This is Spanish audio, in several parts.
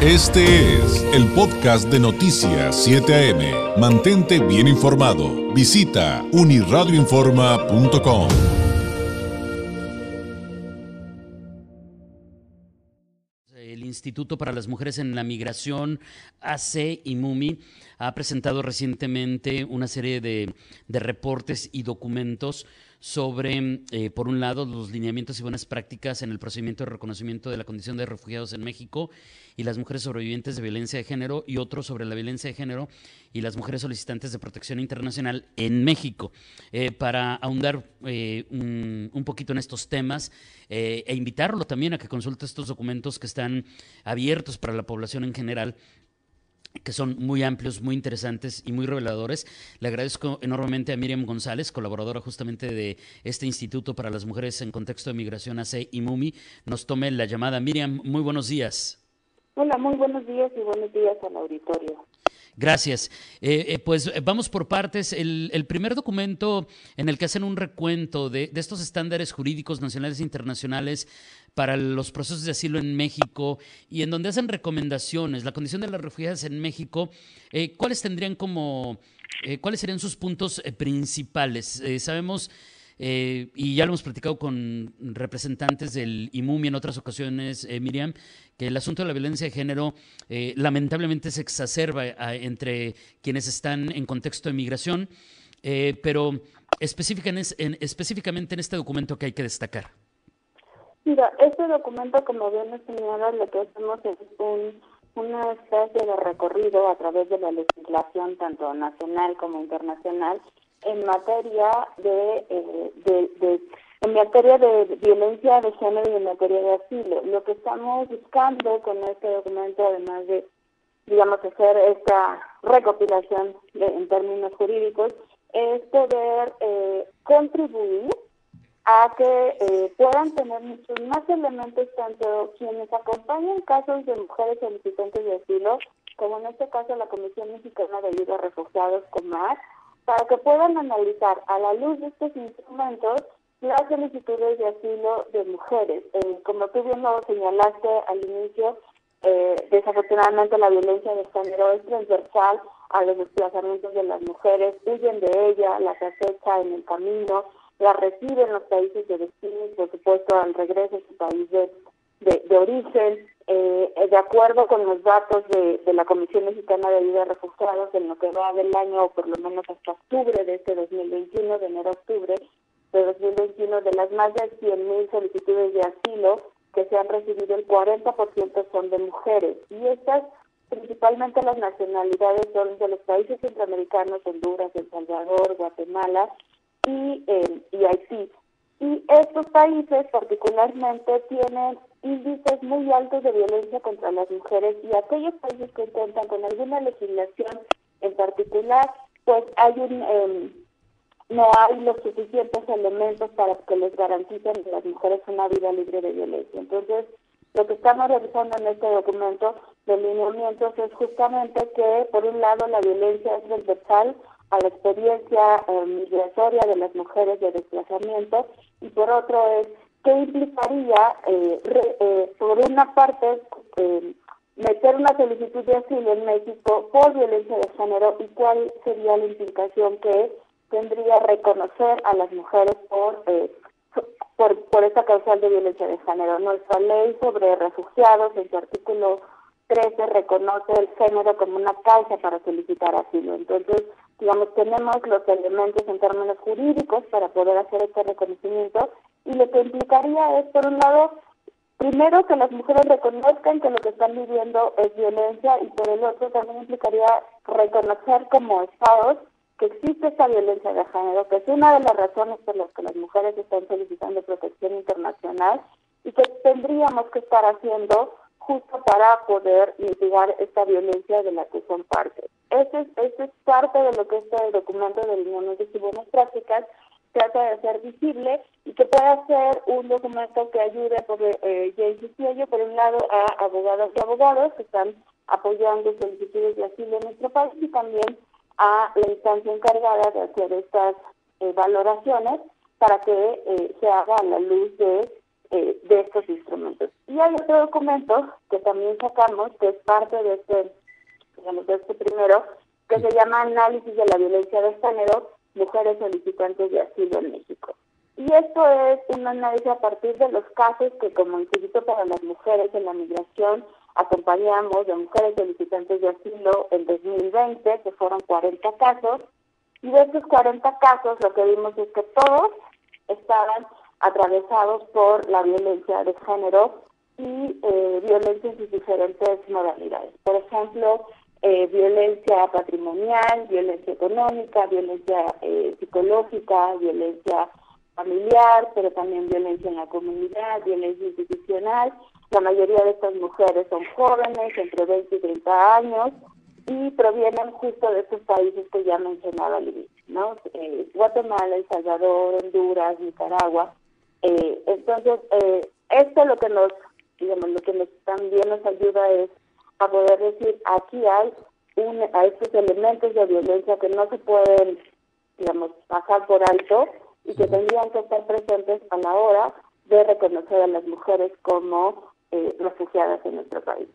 Este es el podcast de Noticias 7 AM. Mantente bien informado. Visita uniradioinforma.com. El Instituto para las Mujeres en la Migración, AC y MUMI, ha presentado recientemente una serie de, de reportes y documentos sobre, eh, por un lado, los lineamientos y buenas prácticas en el procedimiento de reconocimiento de la condición de refugiados en México y las mujeres sobrevivientes de violencia de género, y otro sobre la violencia de género y las mujeres solicitantes de protección internacional en México. Eh, para ahondar eh, un, un, poquito en estos temas e invitarlo también a que consulte estos documentos que están abiertos para la población en general que son muy amplios, muy interesantes y muy reveladores. Le agradezco enormemente a Miriam González, colaboradora justamente de este Instituto para las Mujeres en Contexto de Migración AC y MUMI, nos tome la llamada. Miriam, muy buenos días. Hola, muy buenos días y buenos días al auditorio. Gracias. Eh, eh, pues eh, vamos por partes. El, primer documento en el que hacen un recuento de, estos estándares jurídicos nacionales e internacionales para los procesos de asilo en México y en donde hacen recomendaciones, la condición de las refugiadas en México, eh, ¿cuáles tendrían como, cuáles serían sus puntos principales? sabemos... y ya lo hemos platicado con representantes del IMUMI en otras ocasiones, Miriam, que el asunto de la violencia de género lamentablemente se exacerba entre quienes están en contexto de migración, pero específicamente en, específicamente en este documento que hay que destacar. Mira, este documento, como bien nos señala, lo que hacemos es un, una especie de recorrido a través de la legislación, tanto nacional como internacional, en materia de, eh, de, de en materia de violencia de género y en materia de asilo. Lo que estamos buscando con este documento, además de, digamos, hacer esta recopilación de, en términos jurídicos, es poder eh, contribuir a que eh, puedan tener muchos más elementos, tanto quienes acompañan casos de mujeres solicitantes de asilo, como en este caso la Comisión Mexicana de Ayuda a Refugiados, COMAR, para que puedan analizar a la luz de estos instrumentos las solicitudes de asilo de mujeres. Eh, como tú bien lo señalaste al inicio, eh, desafortunadamente la violencia de género es transversal a los desplazamientos de las mujeres, huyen de ella, las acecha en el camino, la recibe en los países de destino y por supuesto al regreso a su país de, de, origen. Eh, de acuerdo con los datos de, de, la Comisión Mexicana de Ayuda a Refugiados, en lo que va del año, o por lo menos hasta octubre de este 2021, de enero a octubre de 2021, de las más de 100.000 solicitudes de asilo que se han recibido, el 40% son de mujeres. Y estas, principalmente las nacionalidades, son de los países centroamericanos, Honduras, El Salvador, Guatemala, y, eh, y Haití. Estos países particularmente tienen índices muy altos de violencia contra las mujeres y aquellos países que cuentan con alguna legislación en particular, pues hay un eh, no hay los suficientes elementos para que les garanticen a las mujeres una vida libre de violencia. Entonces, lo que estamos realizando en este documento de lineamientos es justamente que, por un lado, la violencia es transversal a la experiencia eh, migratoria de las mujeres de desplazamiento y por otro es qué implicaría, eh, re, eh, por una parte, eh, meter una solicitud de asilo en México por violencia de género y cuál sería la implicación que tendría reconocer a las mujeres por, eh, por, por esta causal de violencia de género. Nuestra ley sobre refugiados en su artículo 13 reconoce el género como una causa para solicitar asilo. Entonces, digamos, tenemos los elementos en términos jurídicos para poder hacer este reconocimiento y lo que implicaría es, por un lado, primero que las mujeres reconozcan que lo que están viviendo es violencia y por el otro también implicaría reconocer como estados que existe esta violencia de género, que es una de las razones por las que las mujeres están solicitando protección internacional y que tendríamos que estar haciendo justo para poder mitigar esta violencia de la que son parte. Ese es, ese es parte de lo que este documento de lineamientos y buenas prácticas trata de hacer visible y que pueda ser un documento que ayude, por, eh, ya insistía yo, por un lado a abogados y abogados que están apoyando solicitudes de asilo en nuestro país y también a la instancia encargada de hacer estas eh, valoraciones para que eh, se haga a la luz de eh, de estos instrumentos. Y hay otro documento que también sacamos, que es parte de este, digamos, de este primero, que se llama Análisis de la Violencia de Género, Mujeres Solicitantes de Asilo en México. Y esto es un análisis a partir de los casos que como Instituto para las Mujeres en la Migración acompañamos de mujeres solicitantes de asilo en 2020, que fueron 40 casos, y de estos 40 casos lo que vimos es que todos estaban atravesados por la violencia de género y eh, violencia diferentes modalidades. Por ejemplo, eh, violencia patrimonial, violencia económica, violencia eh, psicológica, violencia familiar, pero también violencia en la comunidad, violencia institucional. La mayoría de estas mujeres son jóvenes, entre 20 y 30 años, y provienen justo de estos países que ya mencionaba al ¿no? Eh, Guatemala, El Salvador, Honduras, Nicaragua. Eh, entonces, eh, esto lo que nos, digamos, lo que nos, también nos ayuda es a poder decir, aquí hay un, a estos elementos de violencia que no se pueden, digamos, pasar por alto y que tendrían que estar presentes a la hora de reconocer a las mujeres como eh, refugiadas en nuestro país.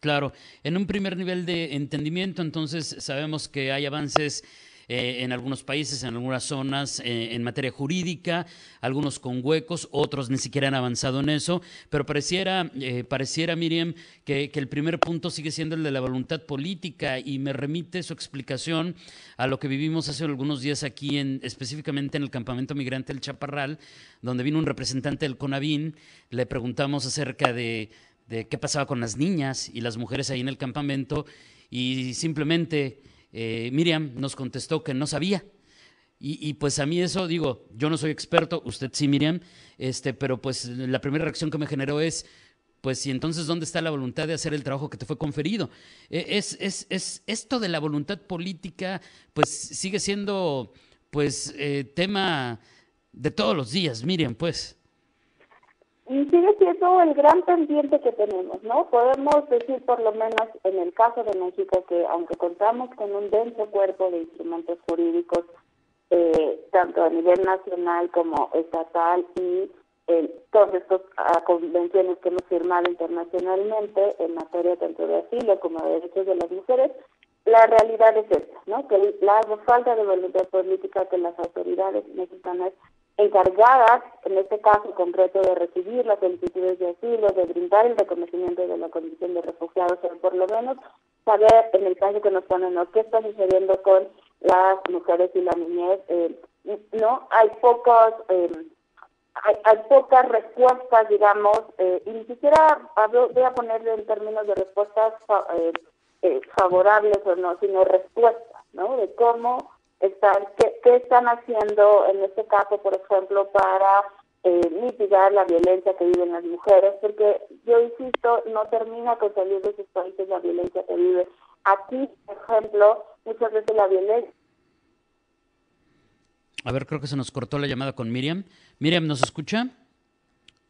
Claro, en un primer nivel de entendimiento, entonces sabemos que hay avances eh, en algunos países, en algunas zonas, eh, en materia jurídica, algunos con huecos, otros ni siquiera han avanzado en eso, pero pareciera, eh, pareciera Miriam, que, el primer punto sigue siendo el de la voluntad política. Y me remite su explicación a lo que vivimos hace algunos días aquí, en, específicamente en el campamento migrante del Chaparral, donde vino un representante del CONAVIN, le preguntamos acerca de, de qué pasaba con las niñas y las mujeres ahí en el campamento. Y simplemente eh, Miriam nos contestó que no sabía. Y, pues a mí eso, digo, yo no soy experto, usted sí, Miriam, este, pero pues la primera reacción que me generó es, pues, ¿y entonces dónde está la voluntad de hacer el trabajo que te fue conferido? E, es, es, es, esto de la voluntad política, pues sigue siendo, pues, eh, tema de todos los días, Miriam, pues. Y sigue siendo el gran pendiente que tenemos, ¿no? Podemos decir por lo menos en el caso de México que aunque contamos con un denso cuerpo de instrumentos jurídicos, eh, tanto a nivel nacional como estatal y eh, todas estas ah, convenciones que hemos firmado internacionalmente en materia tanto de asilo como de derechos de las mujeres, la realidad es esta, ¿no? Que la falta de voluntad política que las autoridades mexicanas encargadas, en este caso concreto, de recibir las solicitudes de asilo, de brindar el reconocimiento de la condición de refugiados, o por lo menos saber, en el caso que nos ponen, ¿no? qué está sucediendo con las mujeres y la niñez. Eh, no, hay pocos, eh, hay, hay, pocas respuestas, digamos, eh, y ni siquiera voy a ponerle en términos de respuestas favorables o no, sino respuestas, ¿no? De cómo están, qué, están haciendo en este caso, por ejemplo, para eh, mitigar la violencia que viven las mujeres, porque yo insisto, no termina con salir de esos países la violencia que vive. Aquí, por ejemplo, muchas veces la violencia... A ver, creo que se nos cortó la llamada con Miriam. Miriam, ¿nos escucha?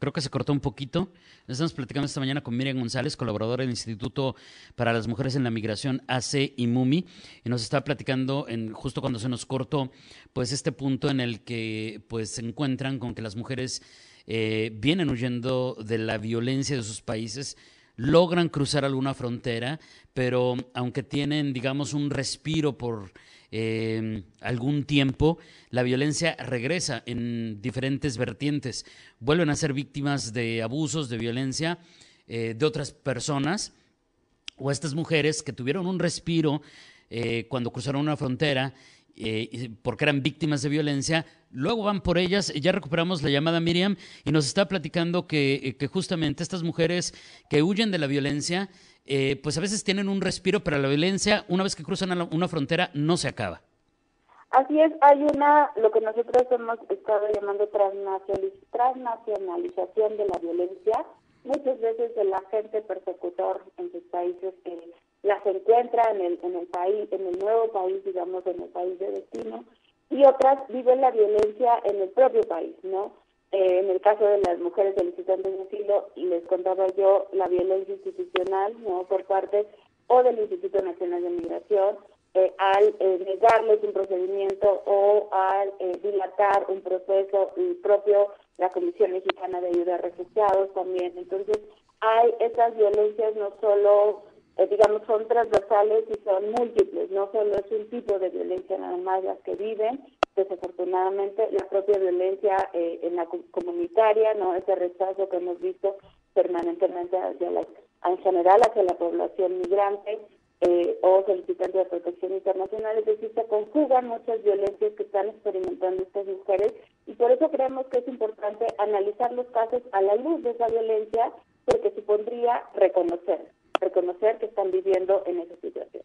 Creo que se cortó un poquito. Estamos platicando esta mañana con Miriam González, colaboradora del Instituto para las Mujeres en la Migración, AC y MUMI, y nos está platicando en, justo cuando se nos cortó, pues este punto en el que pues se encuentran con que las mujeres eh, vienen huyendo de la violencia de sus países, logran cruzar alguna frontera, pero aunque tienen, digamos, un respiro por eh, algún tiempo, la violencia regresa en diferentes vertientes. Vuelven a ser víctimas de abusos, de violencia eh, de otras personas o estas mujeres que tuvieron un respiro eh, cuando cruzaron una frontera eh, porque eran víctimas de violencia, luego van por ellas, ya recuperamos la llamada Miriam y nos está platicando que, que justamente estas mujeres que huyen de la violencia eh, pues a veces tienen un respiro, pero la violencia, una vez que cruzan una frontera, no se acaba. Así es, hay una, lo que nosotros hemos estado llamando transnacionalización de la violencia, muchas veces el agente persecutor en sus países que las encuentra en el, en el país, en el nuevo país, digamos, en el país de destino, y otras viven la violencia en el propio país, ¿no? Eh, en el caso de las mujeres solicitantes de asilo, les contaba yo la violencia institucional, ¿no? Por parte o del Instituto Nacional de Migración, eh, al eh, negarles un procedimiento o al dilatar un proceso, el propio la Comisión Mexicana de Ayuda a Refugiados también. Entonces, hay esas violencias no solo, eh, digamos, son transversales y son múltiples, no solo es un tipo de violencia nada más las que viven, desafortunadamente la propia violencia eh, en la comunitaria, no ese rechazo que hemos visto permanentemente hacia la, en general hacia la población migrante eh, o solicitantes de protección internacional, es decir, se conjugan muchas violencias que están experimentando estas mujeres y por eso creemos que es importante analizar los casos a la luz de esa violencia porque supondría reconocer, reconocer que están viviendo en esa situación.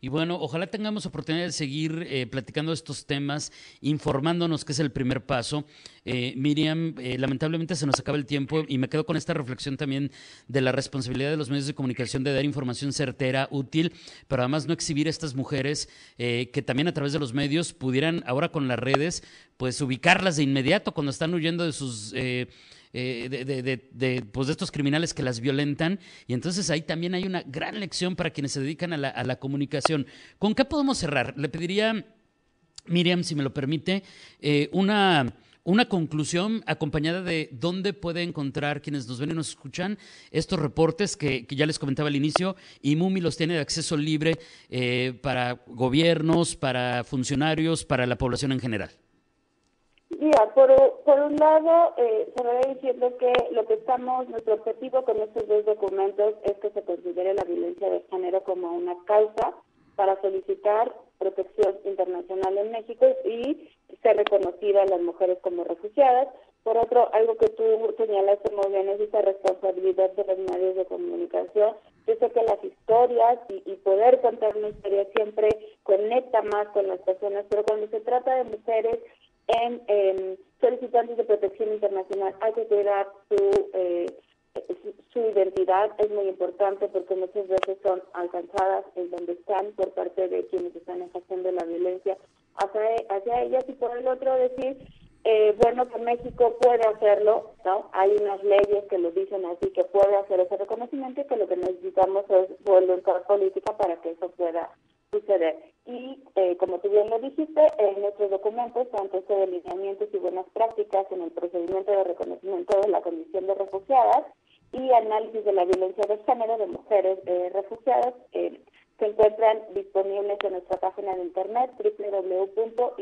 Y bueno, ojalá tengamos oportunidad de seguir eh, platicando estos temas, informándonos que es el primer paso. Eh, Miriam, eh, lamentablemente se nos acaba el tiempo y me quedo con esta reflexión también de la responsabilidad de los medios de comunicación de dar información certera, útil, pero además no exhibir a estas mujeres que también a través de los medios pudieran ahora con las redes, pues ubicarlas de inmediato cuando están huyendo de sus eh, de, pues de estos criminales que las violentan. Y entonces ahí también hay una gran lección para quienes se dedican a la, comunicación. ¿Con qué podemos cerrar? Le pediría, Miriam, si me lo permite, eh, una una conclusión acompañada de dónde puede encontrar quienes nos ven y nos escuchan estos reportes que, ya les comentaba al inicio y MUMI los tiene de acceso libre eh, para gobiernos, para funcionarios, para la población en general. Mira, por, por un lado, eh, va diciendo que lo que estamos, nuestro objetivo con estos dos documentos es que se considere la violencia de género como una causa para solicitar protección internacional en México y ser reconocida a las mujeres como refugiadas. Por otro, algo que tú señalaste muy bien es esa responsabilidad de los medios de comunicación. Yo sé que las historias y, y poder contar una historia siempre conecta más con las personas, pero cuando se trata de mujeres en solicitantes de protección internacional hay que cuidar su, eh, su identidad, es muy importante porque muchas veces son alcanzadas en donde están por parte de quienes están ejerciendo la violencia hacia, hacia ellas y por el otro decir, eh, bueno, que México puede hacerlo, ¿no? Hay unas leyes que lo dicen así, que puede hacer ese reconocimiento y que lo que necesitamos es voluntad política para que eso pueda suceder. Y eh, como tú bien lo dijiste, en nuestros documentos, tanto este de lineamientos y buenas prácticas en el procedimiento de reconocimiento de la condición de refugiadas y análisis de la violencia de género de mujeres eh, refugiadas, eh, se encuentran disponibles en nuestra página de internet www.imumi.org.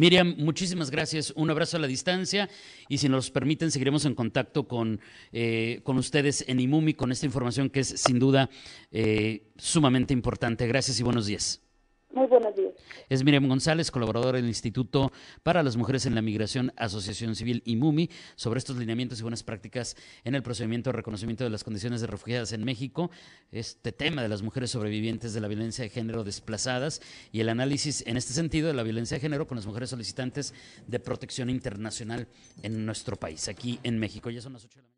Miriam, muchísimas gracias. Un abrazo a la distancia y si nos permiten seguiremos en contacto con, eh, con ustedes en IMUMI con esta información que es sin duda eh, sumamente importante. Gracias y buenos días. Muy buenos días. Es Miriam González, colaboradora del Instituto para las Mujeres en la Migración, Asociación Civil y MUMI, sobre estos lineamientos y buenas prácticas en el procedimiento de reconocimiento de las condiciones de refugiadas en México, este tema de las mujeres sobrevivientes de la violencia de género desplazadas y el análisis en este sentido de la violencia de género con las mujeres solicitantes de protección internacional en nuestro país, aquí en México. Ya son las 8 de.